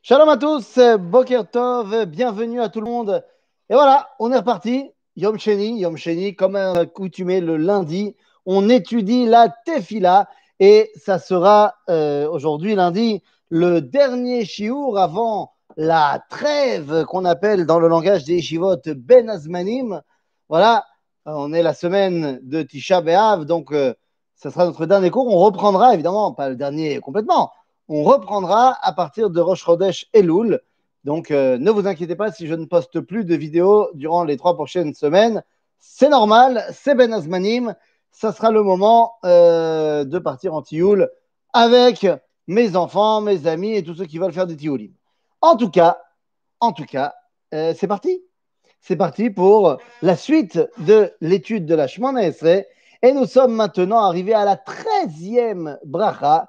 Shalom à tous, Boker Tov, bienvenue à tout le monde. Et voilà, on est reparti. Yom Sheni, Yom Sheni, comme accoutumé le lundi, on étudie la Tefila et ça sera euh, aujourd'hui lundi le dernier shiur avant la trêve qu'on appelle dans le langage des Shivot Ben Azmanim. Voilà, on est la semaine de Tisha B'Av, donc euh, ça sera notre dernier cours. On reprendra évidemment, pas le dernier complètement, on reprendra à partir de Rosh Chodesh Elul. Donc, euh, ne vous inquiétez pas si je ne poste plus de vidéos durant les trois prochaines semaines. C'est normal, c'est Ben Azmanim. Ça sera le moment euh, de partir en Tioul avec mes enfants, mes amis et tous ceux qui veulent faire des Tioulim. En tout cas, en tout cas, euh, c'est parti. C'est parti pour la suite de l'étude de la Shemona Esrei. Et nous sommes maintenant arrivés à la treizième bracha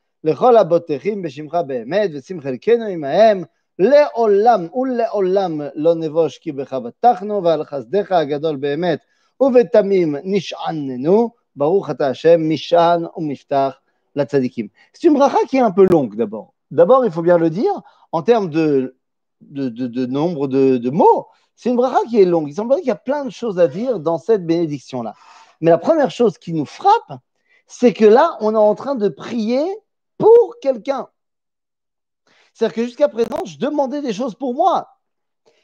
לכל הבוטחים בשמך באמת, ושים חלקנו עמהם לעולם ולעולם לא נבוש כי בך בטחנו, ועל חסדך הגדול באמת ובתמים נשעננו, ברוך אתה השם, משען ומפתח לצדיקים. C'est une bracha qui est un peu longue d'abord. D'abord, il faut bien le dire, en termes de, de, de, de nombre de, de mots, c'est une bracha qui est longue. Il semblerait qu'il y a plein de choses à dire dans cette bénédiction-là. Mais la première chose qui nous frappe, c'est que là, on est en train de prier pour quelqu'un. C'est-à-dire que jusqu'à présent, je demandais des choses pour moi.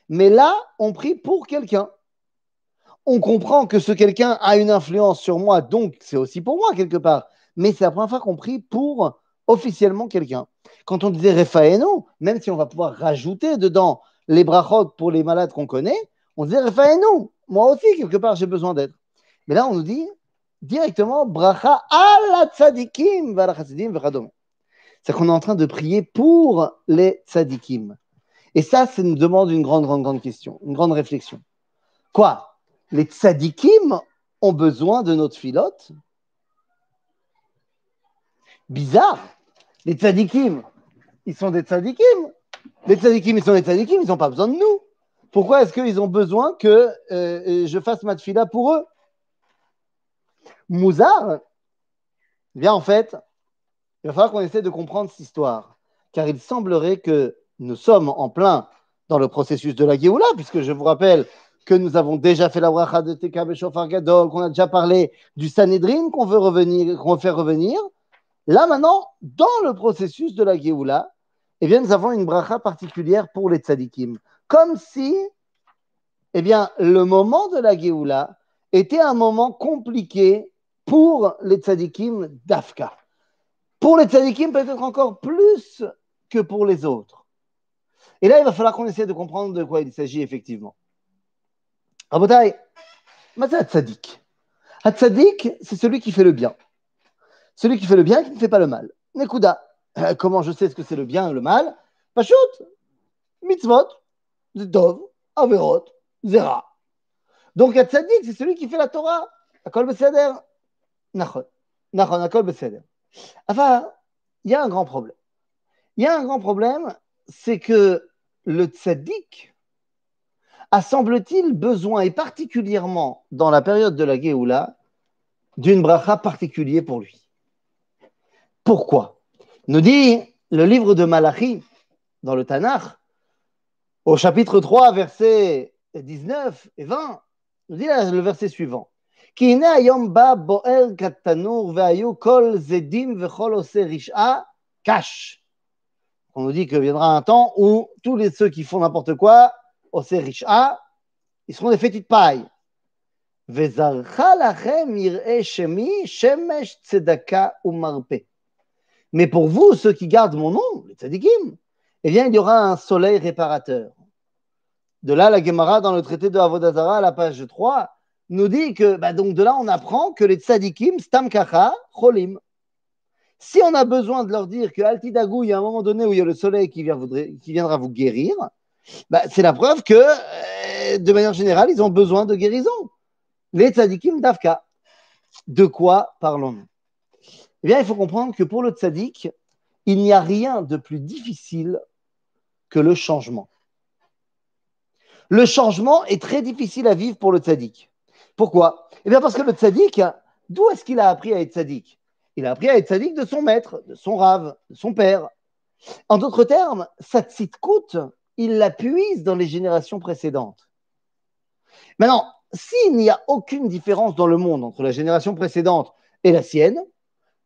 Mais là, on prie pour quelqu'un. On comprend que ce quelqu'un a une influence sur moi, donc c'est aussi pour moi quelque part. Mais c'est la première fois qu'on prie pour officiellement quelqu'un. Quand on disait Refaeno, même si on va pouvoir rajouter dedans les brachot pour les malades qu'on connaît, on disait Refaeno. Moi aussi, quelque part, j'ai besoin d'être. Mais là, on nous dit directement bracha ala tzadikim va chassidim c'est qu'on est en train de prier pour les tzadikim. Et ça, ça nous demande une grande, grande, grande question, une grande réflexion. Quoi? Les tzadikim ont besoin de notre filote? Bizarre. Les tzadikim, ils sont des tzadikim. Les tzadikim, ils sont des tzadikim, ils n'ont pas besoin de nous. Pourquoi est-ce qu'ils ont besoin que euh, je fasse ma tfila pour eux? Mouzar, eh bien en fait, il va falloir qu'on essaie de comprendre cette histoire, car il semblerait que nous sommes en plein dans le processus de la Géoula, puisque je vous rappelle que nous avons déjà fait la bracha de Teka Beshofar Gadol, qu'on a déjà parlé du Sanhedrin qu'on veut revenir, qu'on faire revenir. Là maintenant, dans le processus de la Géoula, eh bien, nous avons une bracha particulière pour les tzadikim, comme si, eh bien, le moment de la Géoula était un moment compliqué pour les tzadikim d'Afka. Pour les tzadikim, peut-être encore plus que pour les autres. Et là, il va falloir qu'on essaie de comprendre de quoi il s'agit effectivement. Rabotai, c'est tzadik. Tzadik, c'est celui qui fait le bien. Celui qui fait le bien, qui ne fait pas le mal. Nekuda. Comment je sais ce que c'est le bien et le mal? Pashut, mitzvot, dov, averot, zera. Donc, tzadik, c'est celui qui fait la Torah. Akol beseder. Nachon. Nachon, akol beseder. Enfin, il y a un grand problème. Il y a un grand problème, c'est que le tzaddik a, semble-t-il, besoin, et particulièrement dans la période de la Géoula, d'une bracha particulier pour lui. Pourquoi? Nous dit le livre de Malachi, dans le Tanakh, au chapitre 3, versets 19 et 20, nous dit le verset suivant. כי הנה היום בא בוער כתנור והיו כל זדים וכל עושה רשעה קש. On nous dit que viendra un temps où tous les ceux qui font n'importe quoi, עושה רשעה, ils seront des fétis de paille. וזרחה לכם יראה שמי שמש צדקה ומרפא. Mais pour vous, ceux qui gardent mon nom, les tzadikim, eh bien, il y aura un soleil réparateur. De là, la Gemara, dans le traité de Avodazara, à la page 3, nous dit que, bah donc de là, on apprend que les tzadikim, stam kacha, cholim. Si on a besoin de leur dire que Altidagou, il y a un moment donné où il y a le soleil qui, viendra vous guérir, bah, c'est la preuve que, euh, de manière générale, ils ont besoin de guérison. Les tzadikim d'Afka. De quoi parlons-nous? Eh bien, il faut comprendre que pour le tzadik, il n'y a rien de plus difficile que le changement. Le changement est très difficile à vivre pour le tzaddik. Pourquoi? Eh bien, parce que le tzaddik, d'où est-ce qu'il a appris à être tzaddik? Il a appris à être tzaddik de son maître, de son rave, de son père. En d'autres termes, sa coûte, il la puise dans les générations précédentes. Maintenant, s'il n'y a aucune différence dans le monde entre la génération précédente et la sienne,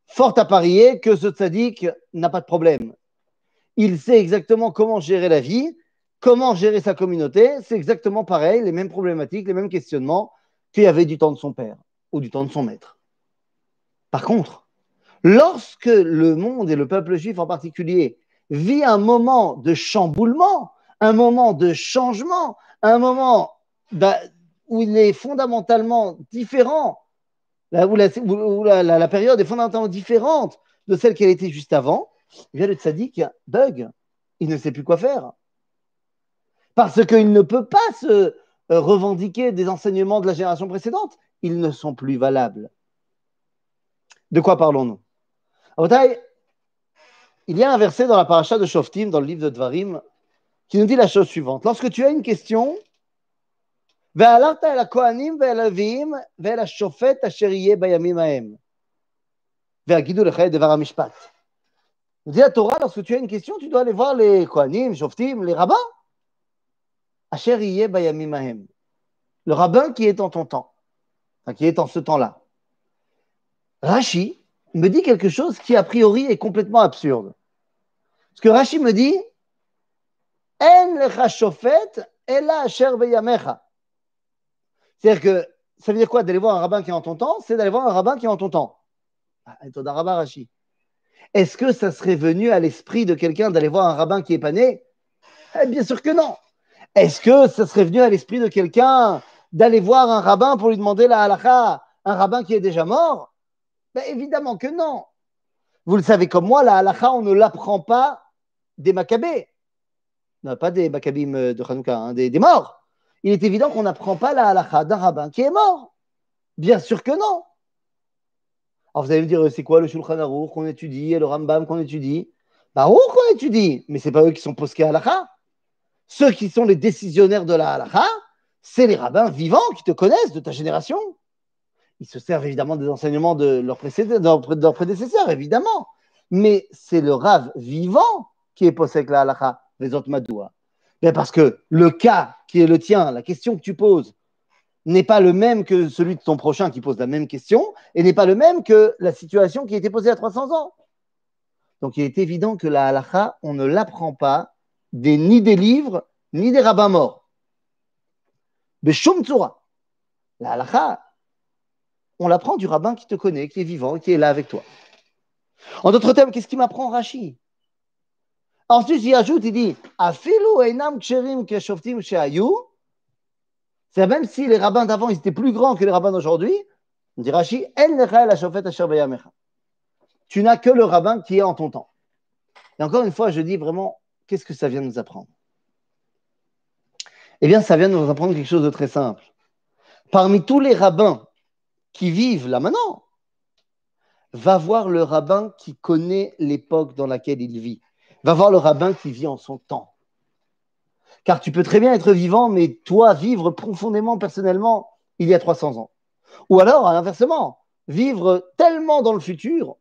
fort à parier que ce tzaddik n'a pas de problème. Il sait exactement comment gérer la vie, comment gérer sa communauté. C'est exactement pareil, les mêmes problématiques, les mêmes questionnements qu'il y avait du temps de son père ou du temps de son maître. Par contre, lorsque le monde et le peuple juif en particulier vit un moment de chamboulement, un moment de changement, un moment où il est fondamentalement différent, où, la, période est fondamentalement différente de celle qu'elle était juste avant, eh le tzaddik bug, il ne sait plus quoi faire. Parce qu'il ne peut pas se revendiquer des enseignements de la génération précédente, ils ne sont plus valables. De quoi parlons-nous? Il y a un verset dans la paracha de Shoftim, dans le livre de Dvarim, qui nous dit la chose suivante. Lorsque tu as une question, dit à Torah, lorsque tu as une question, tu dois aller voir les Kohanim, Shoftim, les rabbins. Le rabbin qui est en ton temps, qui est en ce temps-là. Rashi me dit quelque chose qui a priori est complètement absurde. Parce que Rashi me dit c'est-à-dire que ça veut dire quoi d'aller voir un rabbin qui est en ton temps? C'est d'aller voir un rabbin qui est en ton temps. Ah, Est-ce que ça serait venu à l'esprit de quelqu'un d'aller voir un rabbin qui est pas né? Eh, Bien sûr que non. Est-ce que ça serait venu à l'esprit de quelqu'un d'aller voir un rabbin pour lui demander la halakha, un rabbin qui est déjà mort? Ben, Évidemment que non. Vous le savez comme moi, la halakha, on ne l'apprend pas des Maccabées. Non, pas des Maccabim de Hanouka, hein, des, morts. Il est évident qu'on n'apprend pas la halakha d'un rabbin qui est mort. Bien sûr que non. Alors vous allez me dire, c'est quoi le Shulchan Aruch qu'on étudie et le Rambam qu'on étudie? Bah, qu'on étudie, mais c'est pas eux qui sont posqués à halakha. Ceux qui sont les décisionnaires de la halakha, c'est les rabbins vivants qui te connaissent de ta génération. Ils se servent évidemment des enseignements de leurs prédécesseurs, évidemment. Mais c'est le rave vivant qui est posé avec la halakha les autres madoua Parce que le cas qui est le tien, la question que tu poses, n'est pas le même que celui de ton prochain qui pose la même question et n'est pas le même que la situation qui a été posée à 300 ans. Donc il est évident que la halakha, on ne l'apprend pas des, ni des livres, ni des rabbins morts. Mais Tsura, la halakha, on l'apprend du rabbin qui te connaît, qui est vivant, qui est là avec toi. En d'autres termes, qu'est-ce qui m'apprend Rashi? Ensuite, il ajoute, il dit c'est même si les rabbins d'avant étaient plus grands que les rabbins d'aujourd'hui, on dit Rashi, tu n'as que le rabbin qui est en ton temps. Et encore une fois, je dis vraiment, qu'est-ce que ça vient nous apprendre? Eh bien, ça vient nous apprendre quelque chose de très simple. Parmi tous les rabbins qui vivent là maintenant, va voir le rabbin qui connaît l'époque dans laquelle il vit va voir le rabbin qui vit en son temps. Car tu peux très bien être vivant, mais toi vivre profondément, personnellement, il y a 300 ans. Ou alors, inversement, vivre tellement dans le futur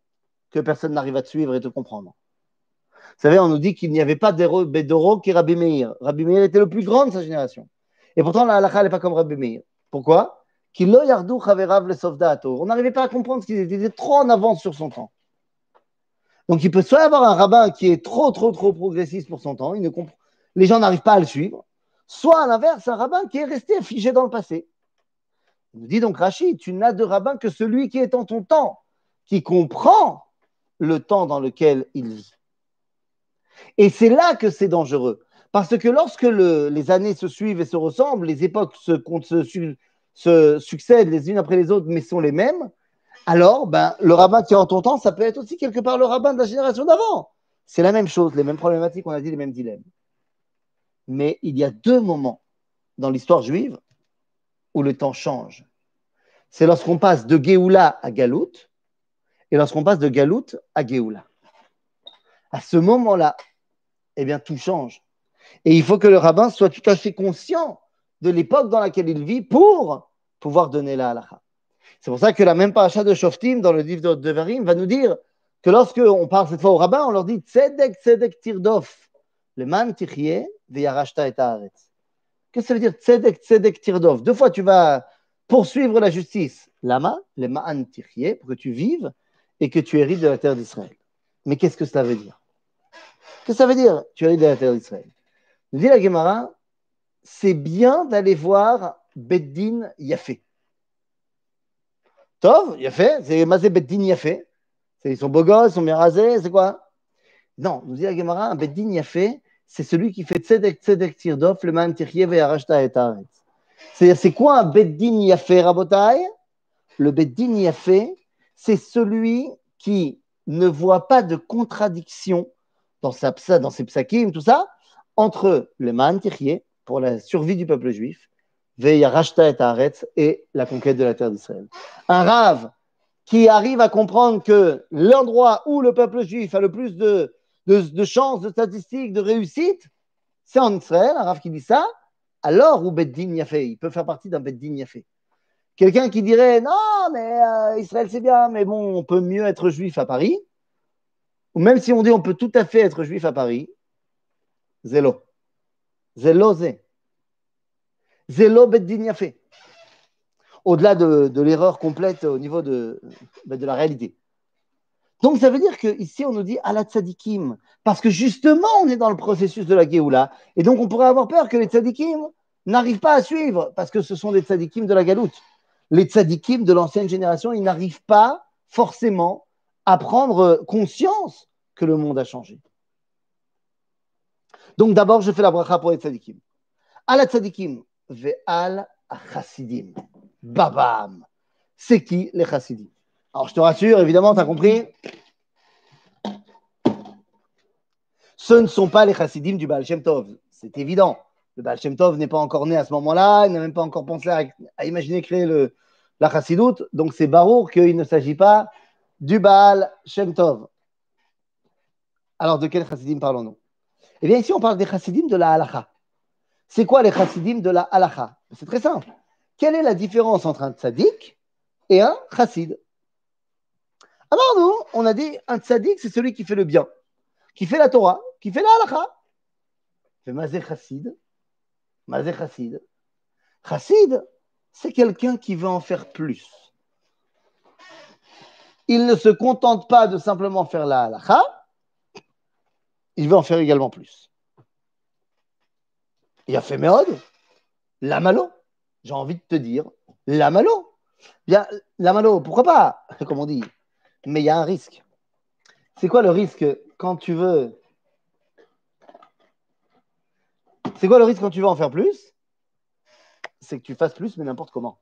que personne n'arrive à te suivre et te comprendre. Vous savez, on nous dit qu'il n'y avait pas Bedoro qui Rabbi Meir. Rabbi Meir était le plus grand de sa génération. Et pourtant, la halakha n'est pas comme Rabbi Meir. Pourquoi? On n'arrivait pas à comprendre qu'il était trop en avance sur son temps. Donc, il peut soit avoir un rabbin qui est trop, trop, trop progressiste pour son temps, les gens n'arrivent pas à le suivre, soit à l'inverse, un rabbin qui est resté figé dans le passé. Il nous dit donc Rachid, tu n'as de rabbin que celui qui est en ton temps, qui comprend le temps dans lequel il vit. Et c'est là que c'est dangereux. Parce que lorsque les années se suivent et se ressemblent, les époques se, succèdent les unes après les autres, mais sont les mêmes, alors ben, le rabbin qui est en ton temps, ça peut être aussi quelque part le rabbin de la génération d'avant. C'est la même chose, les mêmes problématiques, on a dit les mêmes dilemmes. Mais il y a deux moments dans l'histoire juive où le temps change. C'est lorsqu'on passe de Géoula à Galout et lorsqu'on passe de Galout à Géoula. À ce moment-là, eh bien, tout change. Et il faut que le rabbin soit tout à fait conscient de l'époque dans laquelle il vit pour pouvoir donner la halakha. C'est pour ça que la même paracha de Shoftim dans le livre de Devarim va nous dire que lorsque on parle cette fois au rabbin, on leur dit Tzedek, Tzedek, Tirdof, le man tichye, veyarashta et haaretz. Qu'est-ce que ça veut dire Tzedek, Tzedek, Tirdof? Deux fois tu vas poursuivre la justice. Lama, le man tichye, pour que tu vives et que tu hérites de la terre d'Israël. Mais qu'est-ce que cela veut dire? Que ça veut dire Tu hérites de la terre d'Israël. Dit la Gemara, c'est bien d'aller voir Beddin Yafé. Tov, Yafé, c'est Mazé Beddin Yafé. Ils sont beaux gosses, ils sont bien rasés, c'est quoi? Non, nous dit la Gemara, un Beddin Yafé, c'est celui qui fait Tzedek Tzedek Tirdof, le Man Tirye Ve'arashta et C'est-à-dire, c'est quoi un Beddin Yafé, Rabotai? Le Beddin Yafé, c'est celui qui ne voit pas de contradiction dans, sa, dans ses psakim, tout ça, entre le Man Tirye, pour la survie du peuple juif, Ve'yarashta et Haaretz, et la conquête de la terre d'Israël. Un rave qui arrive à comprendre que l'endroit où le peuple juif a le plus de, chances, de statistiques, de réussite, c'est en Israël, un Rav qui dit ça, alors où Beddin fait, il peut faire partie d'un Beddin fait. Quelqu'un qui dirait non, mais euh, Israël c'est bien, mais bon, on peut mieux être juif à Paris, ou même si on dit on peut tout à fait être juif à Paris, zélo. Zélo, zé. Zélo Beddin fait au-delà de, l'erreur complète au niveau de, ben, de la réalité. Donc ça veut dire qu'ici on nous dit à la tzadikim, parce que justement on est dans le processus de la Géoula, et donc on pourrait avoir peur que les tzadikim n'arrivent pas à suivre, parce que ce sont des tzadikim de la galoute. Les tzadikim de l'ancienne génération, ils n'arrivent pas forcément à prendre conscience que le monde a changé. Donc d'abord, je fais la bracha pour les tzadikim. La tzadikim, ve'al chassidim. Babam. C'est qui les chassidim? Alors je te rassure, évidemment, tu as compris Ce ne sont pas les chassidim du Baal Shem Tov. C'est évident. Le Baal Shem Tov n'est pas encore né à ce moment-là, il n'a même pas encore pensé à, imaginer créer le, la chassidoute. Donc c'est barour qu'il ne s'agit pas du Baal Shem Tov. Alors de quel chassidim parlons-nous? Eh bien ici on parle des chassidim de la halacha. C'est quoi les chassidim de la halacha? C'est très simple. Quelle est la différence entre un tzaddik et un chassid? Alors nous, on a dit un tzaddik, c'est celui qui fait le bien, qui fait la Torah, qui fait la halakha. C'est mazé chassid. Mazé chassid. Chassid, c'est quelqu'un qui veut en faire plus. Il ne se contente pas de simplement faire la halakha, il veut en faire également plus. Il a fait Méod, la malo j'ai envie de te dire, la malo. Bien, la malo, pourquoi pas, comme on dit. Mais il y a un risque. C'est quoi le risque quand tu veux. C'est quoi le risque quand tu veux en faire plus? C'est que tu fasses plus, mais n'importe comment.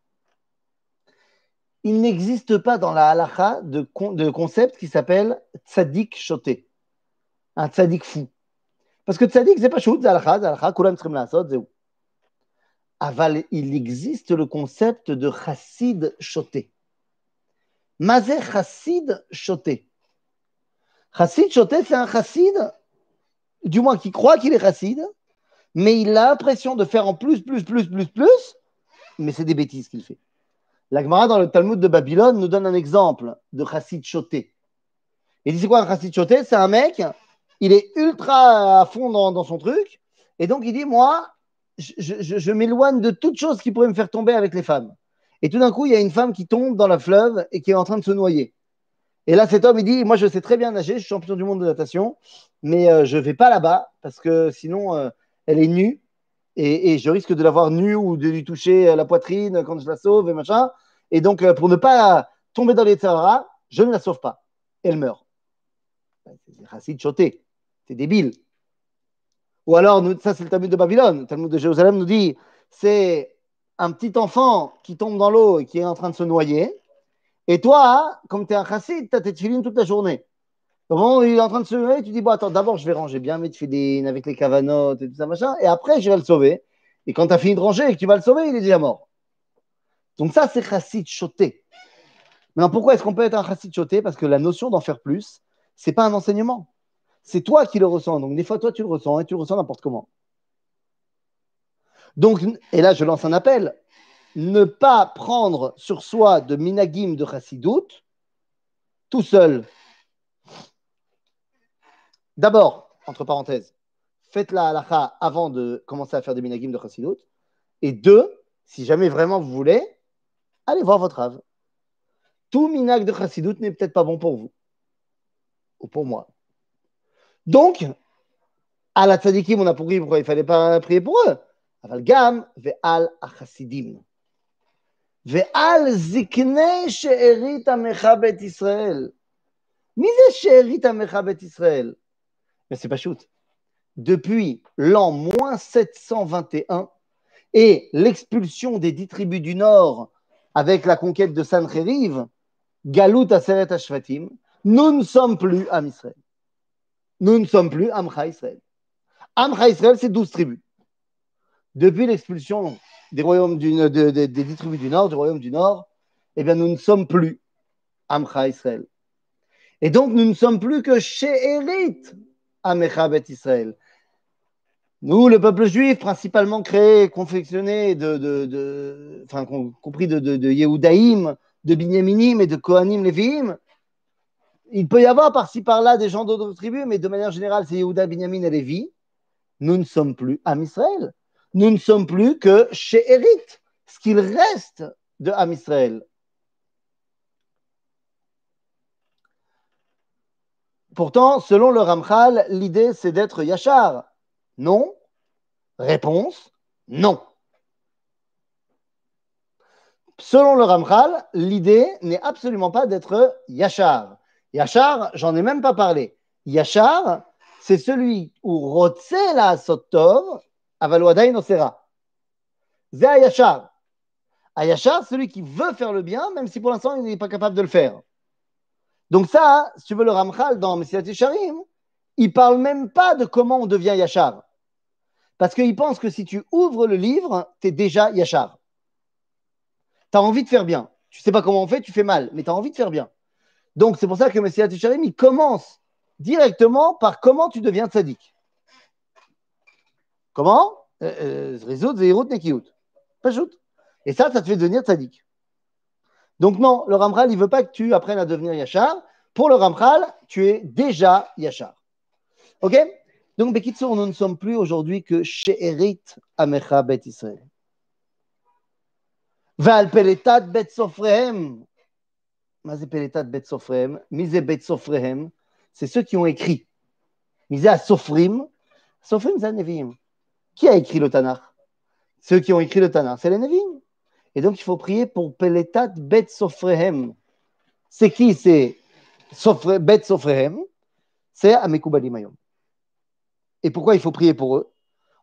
Il n'existe pas dans la halacha de, concept qui s'appelle tzadik shoté. Un tzadik fou. Parce que tzadik, c'est pas shoot, kulam Aval, il existe le concept de chassid choté. Mazé chassid choté. Chassid choté, c'est un chassid, du moins qui croit qu'il est chassid, mais il a l'impression de faire en plus, plus, plus, plus, plus, mais c'est des bêtises qu'il fait. La Gemara dans le Talmud de Babylone nous donne un exemple de chassid choté. Il dit c'est quoi un chassid choté C'est un mec, il est ultra à fond dans, dans son truc, et donc il dit moi, je, m'éloigne de toute chose qui pourrait me faire tomber avec les femmes. Et tout d'un coup, il y a une femme qui tombe dans la fleuve et qui est en train de se noyer. Et là, cet homme, il dit, moi, je sais très bien nager, je suis champion du monde de natation, mais euh, je ne vais pas là-bas parce que sinon, euh, elle est nue et, je risque de la voir nue ou de lui toucher la poitrine quand je la sauve et machin. Et donc, euh, pour ne pas tomber dans les terrains, je ne la sauve pas. Elle meurt. C'est racine choté. C'est débile. Ou alors, ça c'est le Talmud de Babylone, le Talmud de Jérusalem nous dit, c'est un petit enfant qui tombe dans l'eau et qui est en train de se noyer. Et toi, comme tu es un chassid, tu as tes tefilines toute la journée. Il est en train de se lever, tu dis, bon, attends, d'abord, je vais ranger bien mes tefilines avec les cavanotes et tout ça, machin, et après, je vais le sauver. Et quand tu as fini de ranger et que tu vas le sauver, il est déjà mort. Donc ça, c'est chassid choté. Maintenant, pourquoi est-ce qu'on peut être un chassid choté? Parce que la notion d'en faire plus, c'est pas un enseignement. C'est toi qui le ressens. Donc des fois, toi, tu le ressens et tu le ressens n'importe comment. Donc, et là, je lance un appel. Ne pas prendre sur soi de minagim de chassidout tout seul. D'abord, entre parenthèses, faites la halakha avant de commencer à faire des minagim de chassidoute. Et deux, si jamais vraiment vous voulez, allez voir votre ave. Tout minag de chassidoute n'est peut-être pas bon pour vous ou pour moi. Donc, à la tzadikim, on a compris pourquoi il ne fallait pas prier pour eux. Aval gam ve'al achasidim. Ve'al ziknei she'erit amecha bet Mise she'erit amecha bet mais c'est pas shoot. Depuis l'an moins 721 et l'expulsion des dix tribus du Nord avec la conquête de Sancheriv, Galut Aseret Ashvatim, nous ne sommes plus Am Israël. Nous ne sommes plus Amcha Israël. Amcha Israël, c'est 12 tribus. Depuis l'expulsion des dix tribus du Nord, du royaume du Nord, eh bien, nous ne sommes plus Amcha Israël. Et donc, nous ne sommes plus que She'erit Amecha Bet Israël. Nous, le peuple juif, principalement créé, confectionné, de, compris de, de, de Binyaminim et de Kohanim Lévi'im, il peut y avoir par-ci par-là des gens d'autres tribus, mais de manière générale, c'est Yehuda, Binyamin et Lévi. Nous ne sommes plus Am Israël. Nous ne sommes plus que chez ce qu'il reste de Am Israël. Pourtant, selon le Ramchal, l'idée c'est d'être Yachar. Non Réponse non. Selon le Ramchal, l'idée n'est absolument pas d'être Yachar. Yachar, j'en ai même pas parlé. Yachar, c'est celui où Rotse Sotov, Avaloadain Osera. C'est Yachar. Yachar, celui qui veut faire le bien, même si pour l'instant il n'est pas capable de le faire. Donc ça, si tu veux le Ramchal dans Messilat Yesharim, il parle même pas de comment on devient Yachar. Parce qu'il pense que si tu ouvres le livre, tu es déjà Yachar. Tu as envie de faire bien. Tu sais pas comment on fait, tu fais mal, mais tu as envie de faire bien. Donc, c'est pour ça que Messiah Tisharim, il commence directement par comment tu deviens tzaddik. Comment? Résoudre Zéhirut Nekiyut. Pas Et ça, ça te fait devenir tzaddik. Donc, non, le Ramchal, il ne veut pas que tu apprennes à devenir Yachar. Pour le Ramchal, tu es déjà Yachar. Ok? Donc, Bekitsour, nous ne sommes plus aujourd'hui que She'erit Amecha Bet Israël. Val Peletat Bet Sofrehem. C'est ceux qui ont écrit. Misé Sofrim. Sofrim, c'est Nevi'im. Qui a écrit le Tanakh? Ceux qui ont écrit le Tanakh, c'est les Nevi'im. Et donc, il faut prier pour Peletat Bet Sofrehem. C'est qui C'est Bet Sofrehem. C'est Amekubali Mayom. Et pourquoi il faut prier pour eux?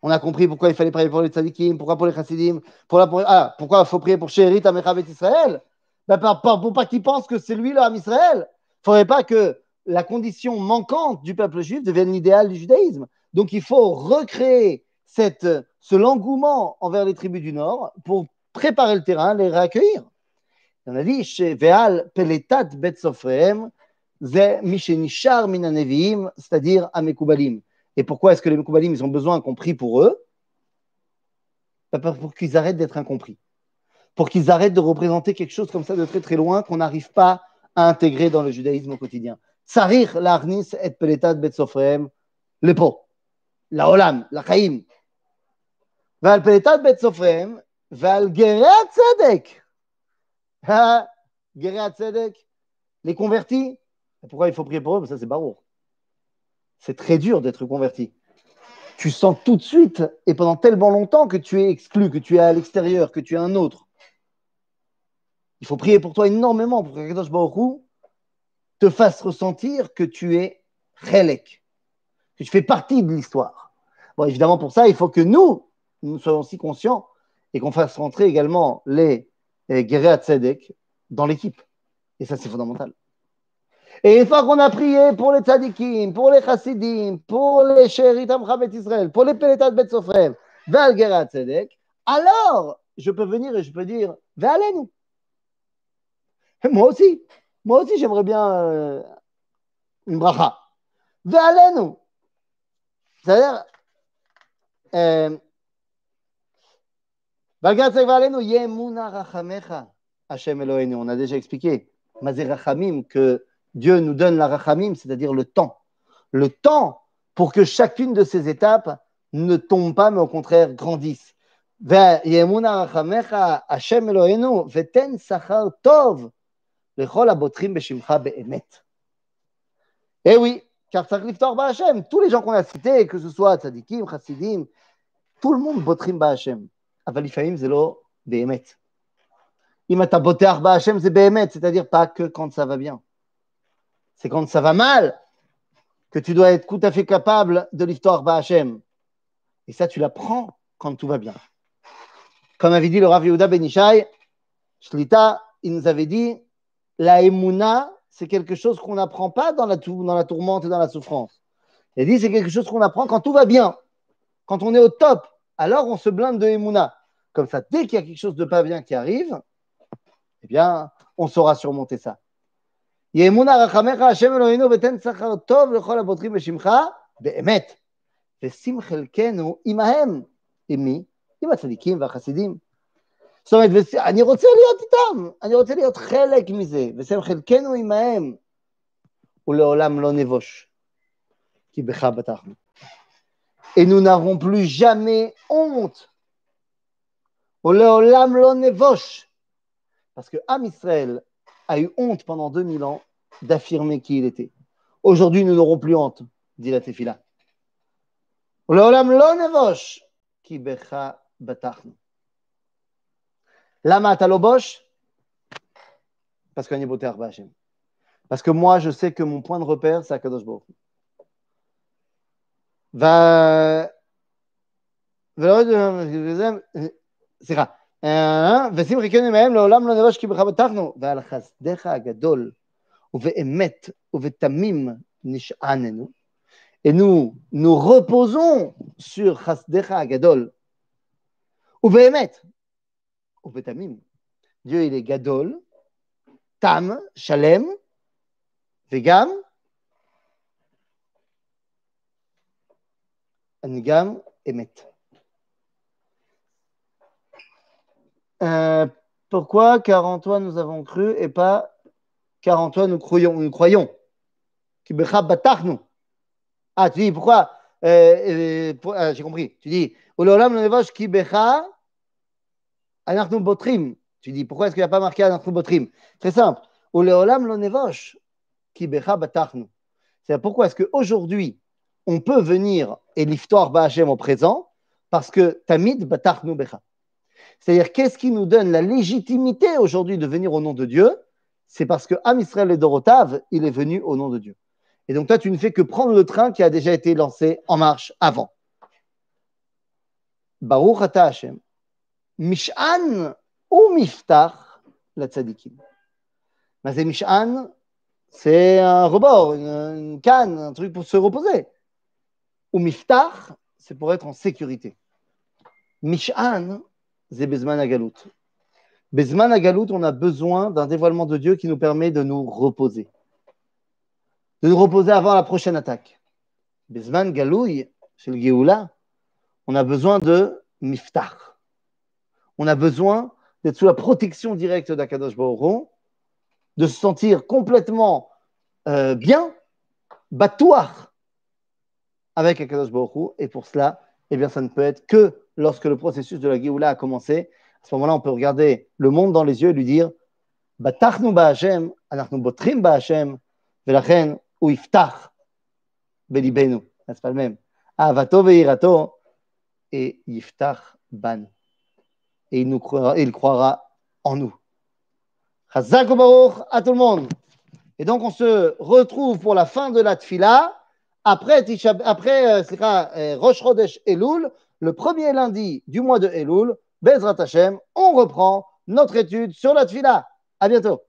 On a compris pourquoi il fallait prier pour les tzadikim, pourquoi pour les chassidim, pour la, ah, pourquoi il faut prier pour Sherit Amecha Bet Israël? Ben, pour pas qu'ils pensent que c'est lui l'homme Israël. Il ne faudrait pas que la condition manquante du peuple juif devienne l'idéal du judaïsme. Donc il faut recréer cette, ce engouement envers les tribus du Nord pour préparer le terrain, les réaccueillir. On a dit, chez Veal, Peletat Bet Sofrehem, Mishenishar Minaneviim, c'est-à-dire à Et pourquoi est-ce que les Mekoubalim, ils ont besoin qu'on prie pour eux? Bah, pour qu'ils arrêtent d'être incompris. Pour qu'ils arrêtent de représenter quelque chose comme ça de très très loin qu'on n'arrive pas à intégrer dans le judaïsme au quotidien. Tsarir l'arnis et peletat bet le po, la olam, la chaim. Val peletat bet Val Valgeratzedek. Ha, Les convertis. Pourquoi il faut prier pour eux? Ça, c'est Barour. C'est très dur d'être converti. Tu sens tout de suite et pendant tellement longtemps que tu es exclu, que tu es à l'extérieur, que tu es un autre. Il faut prier pour toi énormément pour que Kadosh Baruch te fasse ressentir que tu es Relek, que tu fais partie de l'histoire. Bon, évidemment, pour ça, il faut que nous, nous soyons aussi conscients et qu'on fasse rentrer également les, les Tzedek dans l'équipe. Et ça, c'est fondamental. Et une fois qu'on a prié pour les tzadikim, pour les chassidim, pour les shéritam Chabet Israël, pour les pélétat Bet Sofrem, Val Tzedek, alors je peux venir et je peux dire, allez-nous. Moi aussi, moi aussi j'aimerais bien euh, une bracha. nous C'est-à-dire, euh, on a déjà expliqué, que Dieu nous donne la rachamim, c'est-à-dire le temps. Le temps pour que chacune de ces étapes ne tombe pas, mais au contraire grandisse. Eh oui, car tous les gens qu'on a cités, que ce soit Tzadikim, Chassidim, tout le monde botrim Hashem, c'est Behemet, c'est-à-dire pas que quand ça va bien. C'est quand ça va mal que tu dois être tout à fait capable de l'histoire Hashem. Et ça, tu l'apprends quand tout va bien. Comme avait dit le Rav Yehuda Benishai, Shlita, il nous avait dit la Emouna, c'est quelque chose qu'on n'apprend pas dans la, dans la tourmente et dans la souffrance. Il dit c'est quelque chose qu'on apprend quand tout va bien, quand on est au top. Alors on se blinde de Emouna. Comme ça, dès qu'il y a quelque chose de pas bien qui arrive, eh bien, on saura surmonter ça. עם הצדיקים והחסידים. זאת אומרת, אני רוצה להיות איתם, אני רוצה להיות חלק מזה, ושם חלקנו עמהם, ולעולם לא נבוש, כי בך בטחנו. et nous n'avons plus jamais honte. Parce que Amisraël a eu honte pendant 2000 ans d'affirmer qui il était. Aujourd'hui, nous n'aurons plus honte, dit la Tefila. Ki becha. Lama talobosh. Parce qu'on Parce que moi, je sais que mon point de repère, c'est Akadosh Baruch Va. סליחה. ושים חיכנו מהם לעולם לא נבש כי בך בטחנו, ועל חסדך הגדול ובאמת ובתמים נשעננו, et nous nous reposons sur חסדך הגדול ובאמת Ubetamim. Dieu, il est Gadol, Tam, Shalem, Vegam, Angam, Emet. Euh, pourquoi Car en toi nous avons cru et pas car en toi nous croyons. Nous croyons? Ah, tu dis pourquoi euh, euh, euh, J'ai compris. Tu dis. Tu dis, pourquoi est-ce qu'il n'y a pas marqué Anarchnu Botrim? Très simple. Oleolam lo nevosh, ki becha batachnu. C'est pourquoi est-ce qu'aujourd'hui, on peut venir et l'iftoire Ba'Hachem au présent parce que tamid batachnu becha. C'est-à-dire, qu'est-ce qui nous donne la légitimité aujourd'hui de venir au nom de Dieu? C'est parce que Am Israël et Dorotav, il est venu au nom de Dieu. Et donc, toi, tu ne fais que prendre le train qui a déjà été lancé en marche avant. Baruch Ata Hashem. Mish'an ou Miftach, la tzadikim? Mais Mish'an, c'est un rebord, une, canne, un truc pour se reposer. Ou Miftach, c'est pour être en sécurité. Mish'an, c'est Bezman Agalout. Bezman Agalout, on a besoin d'un dévoilement de Dieu qui nous permet de nous reposer. De nous reposer avant la prochaine attaque. Bezman Galouy, chez le Géoula, on a besoin de Miftach on a besoin d'être sous la protection directe d'Akadosh Baruch de se sentir complètement euh, bien, batouar avec Akadosh Baruch Et pour cela, eh bien, ça ne peut être que lorsque le processus de la Géoula a commencé. À ce moment-là, on peut regarder le monde dans les yeux et lui dire Batachnu ba'Hashem, anachnu botrim ba'Hashem, velachen ou iftach belibenu. C'est pas le même? Avato ve'irato et yiftach ban et il, nous croira, il croira en nous. Chazak à tout le monde. Et donc, on se retrouve pour la fin de la tfila, après, après euh, euh, Rosh Chodesh Elul, le premier lundi du mois de Elul, Bezrat Hashem, on reprend notre étude sur la tfila. À bientôt.